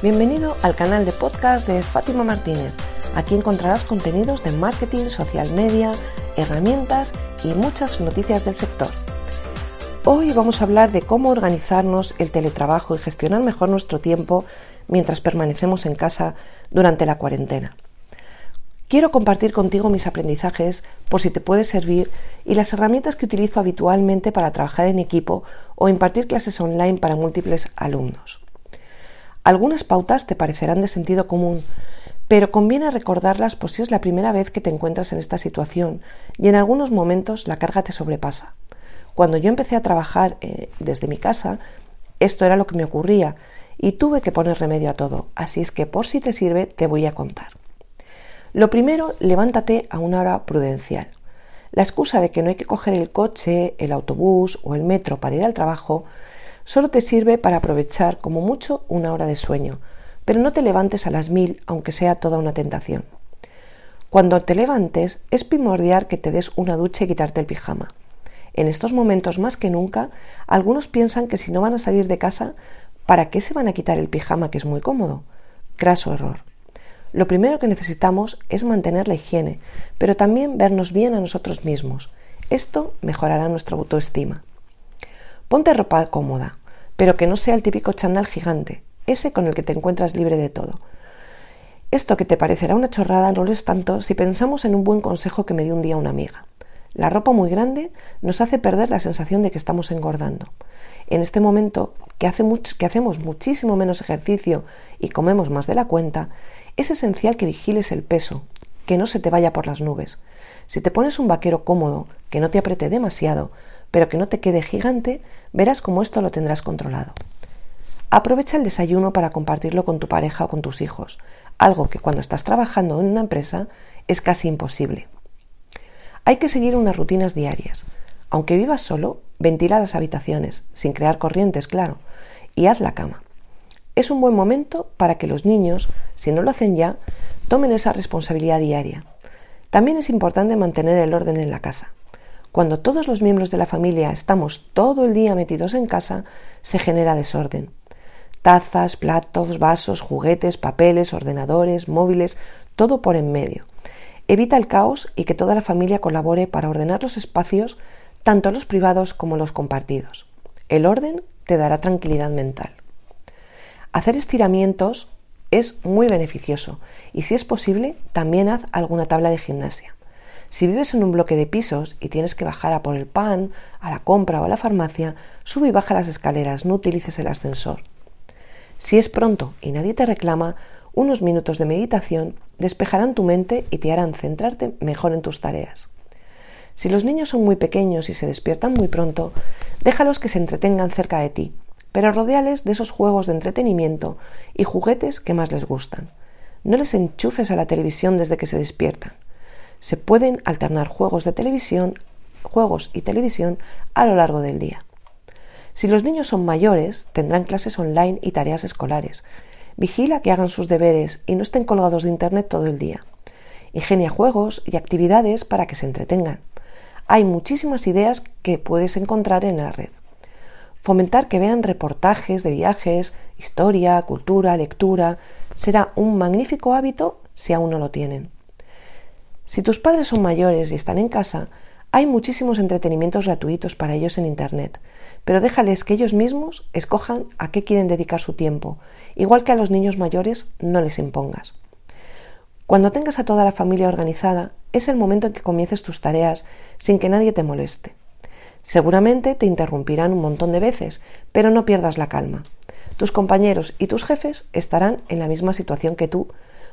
Bienvenido al canal de podcast de Fátima Martínez. Aquí encontrarás contenidos de marketing, social media, herramientas y muchas noticias del sector. Hoy vamos a hablar de cómo organizarnos el teletrabajo y gestionar mejor nuestro tiempo mientras permanecemos en casa durante la cuarentena. Quiero compartir contigo mis aprendizajes por si te puede servir y las herramientas que utilizo habitualmente para trabajar en equipo o impartir clases online para múltiples alumnos. Algunas pautas te parecerán de sentido común, pero conviene recordarlas por si es la primera vez que te encuentras en esta situación y en algunos momentos la carga te sobrepasa. Cuando yo empecé a trabajar eh, desde mi casa, esto era lo que me ocurría y tuve que poner remedio a todo, así es que por si te sirve te voy a contar. Lo primero, levántate a una hora prudencial. La excusa de que no hay que coger el coche, el autobús o el metro para ir al trabajo solo te sirve para aprovechar como mucho una hora de sueño, pero no te levantes a las mil aunque sea toda una tentación. Cuando te levantes es primordial que te des una ducha y quitarte el pijama. En estos momentos más que nunca, algunos piensan que si no van a salir de casa, ¿para qué se van a quitar el pijama que es muy cómodo? Craso error. Lo primero que necesitamos es mantener la higiene, pero también vernos bien a nosotros mismos. Esto mejorará nuestra autoestima. Ponte ropa cómoda, pero que no sea el típico chandal gigante, ese con el que te encuentras libre de todo. Esto que te parecerá una chorrada no lo es tanto si pensamos en un buen consejo que me dio un día una amiga. La ropa muy grande nos hace perder la sensación de que estamos engordando. En este momento, que, que hacemos muchísimo menos ejercicio y comemos más de la cuenta, es esencial que vigiles el peso, que no se te vaya por las nubes. Si te pones un vaquero cómodo, que no te apriete demasiado, pero que no te quede gigante, verás cómo esto lo tendrás controlado. Aprovecha el desayuno para compartirlo con tu pareja o con tus hijos, algo que cuando estás trabajando en una empresa es casi imposible. Hay que seguir unas rutinas diarias. Aunque vivas solo, ventila las habitaciones, sin crear corrientes, claro, y haz la cama. Es un buen momento para que los niños, si no lo hacen ya, tomen esa responsabilidad diaria. También es importante mantener el orden en la casa. Cuando todos los miembros de la familia estamos todo el día metidos en casa, se genera desorden. Tazas, platos, vasos, juguetes, papeles, ordenadores, móviles, todo por en medio. Evita el caos y que toda la familia colabore para ordenar los espacios, tanto los privados como los compartidos. El orden te dará tranquilidad mental. Hacer estiramientos es muy beneficioso y si es posible también haz alguna tabla de gimnasia. Si vives en un bloque de pisos y tienes que bajar a por el pan, a la compra o a la farmacia, sube y baja las escaleras, no utilices el ascensor. Si es pronto y nadie te reclama, unos minutos de meditación despejarán tu mente y te harán centrarte mejor en tus tareas. Si los niños son muy pequeños y se despiertan muy pronto, déjalos que se entretengan cerca de ti, pero rodeales de esos juegos de entretenimiento y juguetes que más les gustan. No les enchufes a la televisión desde que se despiertan se pueden alternar juegos de televisión, juegos y televisión a lo largo del día. Si los niños son mayores, tendrán clases online y tareas escolares. Vigila que hagan sus deberes y no estén colgados de Internet todo el día. Ingenia juegos y actividades para que se entretengan. Hay muchísimas ideas que puedes encontrar en la red. Fomentar que vean reportajes de viajes, historia, cultura, lectura, será un magnífico hábito si aún no lo tienen. Si tus padres son mayores y están en casa, hay muchísimos entretenimientos gratuitos para ellos en Internet, pero déjales que ellos mismos escojan a qué quieren dedicar su tiempo, igual que a los niños mayores no les impongas. Cuando tengas a toda la familia organizada, es el momento en que comiences tus tareas sin que nadie te moleste. Seguramente te interrumpirán un montón de veces, pero no pierdas la calma. Tus compañeros y tus jefes estarán en la misma situación que tú,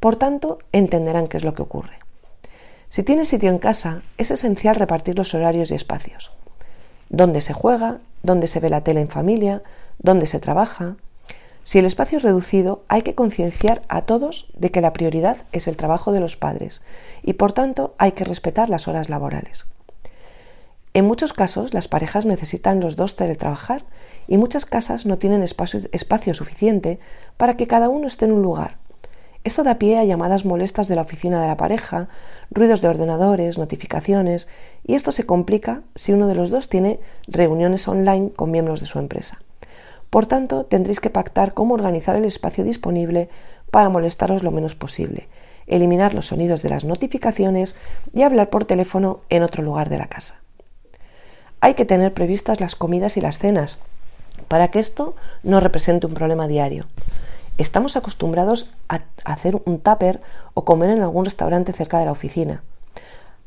por tanto entenderán qué es lo que ocurre. Si tienes sitio en casa, es esencial repartir los horarios y espacios. Dónde se juega, dónde se ve la tele en familia, dónde se trabaja. Si el espacio es reducido, hay que concienciar a todos de que la prioridad es el trabajo de los padres y por tanto hay que respetar las horas laborales. En muchos casos las parejas necesitan los dos teletrabajar y muchas casas no tienen espacio, espacio, suficiente para que cada uno esté en un lugar. Esto da pie a llamadas molestas de la oficina de la pareja, ruidos de ordenadores, notificaciones y esto se complica si uno de los dos tiene reuniones online con miembros de su empresa. Por tanto, tendréis que pactar cómo organizar el espacio disponible para molestaros lo menos posible, eliminar los sonidos de las notificaciones y hablar por teléfono en otro lugar de la casa. Hay que tener previstas las comidas y las cenas para que esto no represente un problema diario. Estamos acostumbrados a hacer un tupper o comer en algún restaurante cerca de la oficina.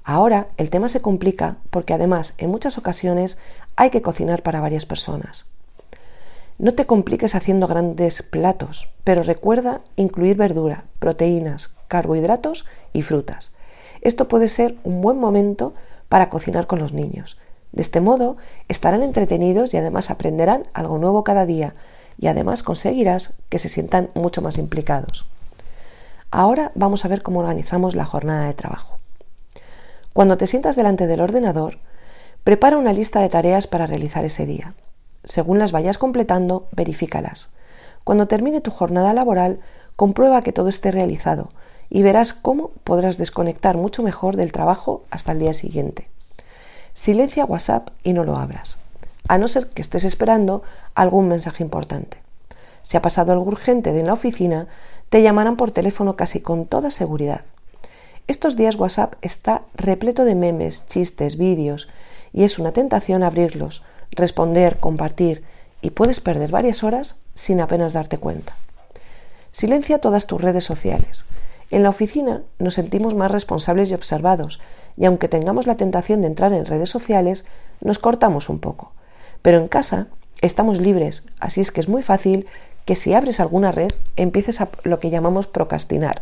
Ahora el tema se complica porque además en muchas ocasiones hay que cocinar para varias personas. No te compliques haciendo grandes platos, pero recuerda incluir verdura, proteínas, carbohidratos y frutas. Esto puede ser un buen momento para cocinar con los niños de este modo estarán entretenidos y además aprenderán algo nuevo cada día y además conseguirás que se sientan mucho más implicados. Ahora vamos a ver cómo organizamos la jornada de trabajo. Cuando te sientas delante del ordenador, prepara una lista de tareas para realizar ese día. Según las vayas completando, verifícalas. Cuando termine tu jornada laboral, comprueba que todo esté realizado y verás cómo podrás desconectar mucho mejor del trabajo hasta el día siguiente. Silencia WhatsApp y no lo abras, a no ser que estés esperando algún mensaje importante. Si ha pasado algo urgente de la oficina, te llamarán por teléfono casi con toda seguridad. Estos días WhatsApp está repleto de memes, chistes, vídeos, y es una tentación abrirlos, responder, compartir, y puedes perder varias horas sin apenas darte cuenta. Silencia todas tus redes sociales. En la oficina nos sentimos más responsables y observados, y aunque tengamos la tentación de entrar en redes sociales, nos cortamos un poco. Pero en casa estamos libres, así es que es muy fácil que si abres alguna red empieces a lo que llamamos procrastinar.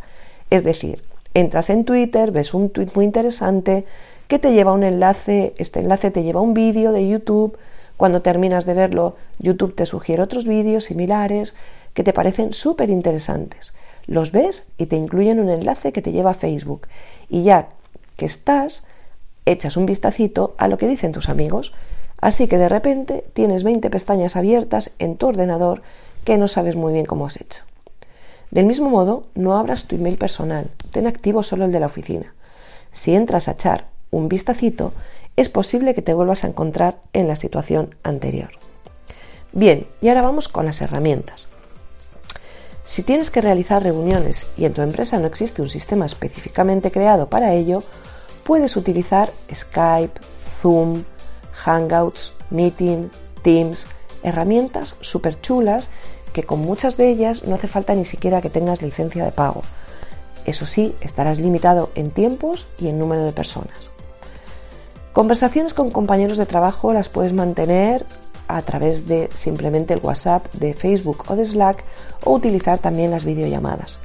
Es decir, entras en Twitter, ves un tweet muy interesante que te lleva a un enlace, este enlace te lleva a un vídeo de YouTube, cuando terminas de verlo, YouTube te sugiere otros vídeos similares que te parecen súper interesantes. Los ves y te incluyen un enlace que te lleva a Facebook. Y ya que estás, echas un vistacito a lo que dicen tus amigos. Así que de repente tienes 20 pestañas abiertas en tu ordenador que no sabes muy bien cómo has hecho. Del mismo modo, no abras tu email personal, ten activo solo el de la oficina. Si entras a echar un vistacito, es posible que te vuelvas a encontrar en la situación anterior. Bien, y ahora vamos con las herramientas. Si tienes que realizar reuniones y en tu empresa no existe un sistema específicamente creado para ello, puedes utilizar Skype, Zoom, Hangouts, Meeting, Teams, herramientas súper chulas que con muchas de ellas no hace falta ni siquiera que tengas licencia de pago. Eso sí, estarás limitado en tiempos y en número de personas. Conversaciones con compañeros de trabajo las puedes mantener a través de simplemente el WhatsApp de Facebook o de Slack o utilizar también las videollamadas.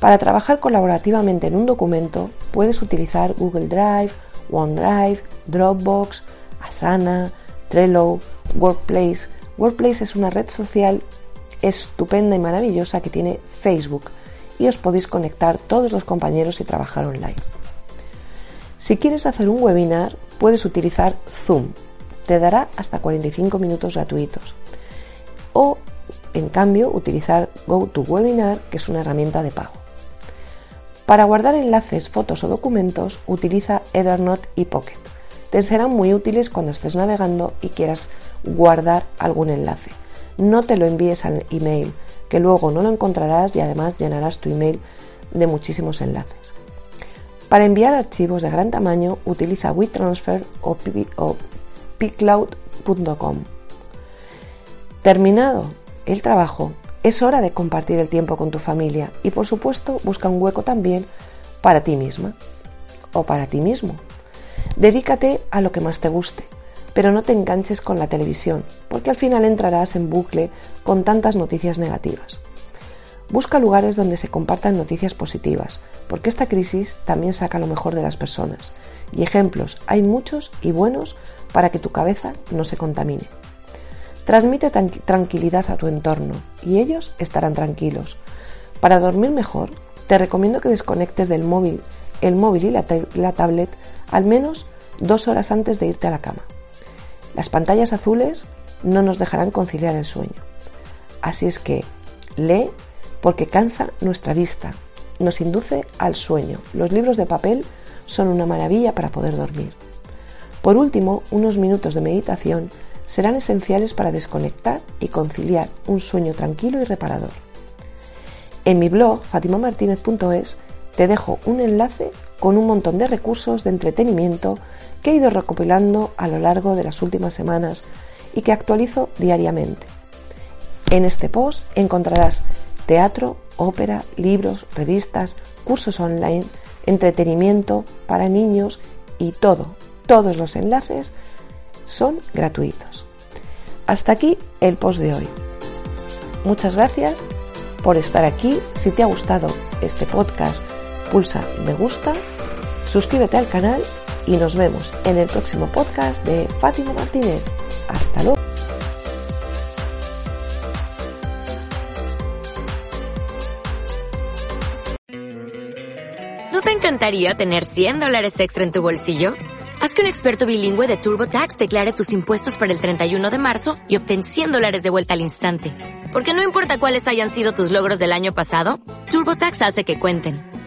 Para trabajar colaborativamente en un documento puedes utilizar Google Drive, OneDrive, Dropbox, Asana, Trello, Workplace. Workplace es una red social estupenda y maravillosa que tiene Facebook y os podéis conectar todos los compañeros y trabajar online. Si quieres hacer un webinar, puedes utilizar Zoom. Te dará hasta 45 minutos gratuitos. O, en cambio, utilizar GoToWebinar, que es una herramienta de pago. Para guardar enlaces, fotos o documentos, utiliza Evernote y Pocket. Te serán muy útiles cuando estés navegando y quieras guardar algún enlace. No te lo envíes al email, que luego no lo encontrarás y además llenarás tu email de muchísimos enlaces. Para enviar archivos de gran tamaño, utiliza WeTransfer o, pcloud.com. Terminado el trabajo, es hora de compartir el tiempo con tu familia y por supuesto busca un hueco también para ti misma o para ti mismo. Dedícate a lo que más te guste, pero no te enganches con la televisión, porque al final entrarás en bucle con tantas noticias negativas. Busca lugares donde se compartan noticias positivas, porque esta crisis también saca lo mejor de las personas. Y ejemplos hay muchos y buenos para que tu cabeza no se contamine. Transmite tranquilidad a tu entorno y ellos estarán tranquilos. Para dormir mejor, te recomiendo que desconectes del móvil, el móvil y la, tablet al menos dos horas antes de irte a la cama. Las pantallas azules no nos dejarán conciliar el sueño. Así es que lee porque cansa nuestra vista, nos induce al sueño. Los libros de papel son una maravilla para poder dormir. Por último, unos minutos de meditación serán esenciales para desconectar y conciliar un sueño tranquilo y reparador. En mi blog fatimamartinez.es te dejo un enlace con un montón de recursos de entretenimiento que he ido recopilando a lo largo de las últimas semanas y que actualizo diariamente. En este post encontrarás teatro, ópera, libros, revistas, cursos online, entretenimiento para niños y todo, todos los enlaces son gratuitos. Hasta aquí el post de hoy. Muchas gracias por estar aquí. Si te ha gustado este podcast, pulsa me gusta, suscríbete al canal y nos vemos en el próximo podcast de Fátima Martínez. Hasta luego. ¿No te encantaría tener 100 dólares extra en tu bolsillo? Haz que un experto bilingüe de TurboTax declare tus impuestos para el 31 de marzo y obtén 100 dólares de vuelta al instante. Porque no importa cuáles hayan sido tus logros del año pasado, TurboTax hace que cuenten.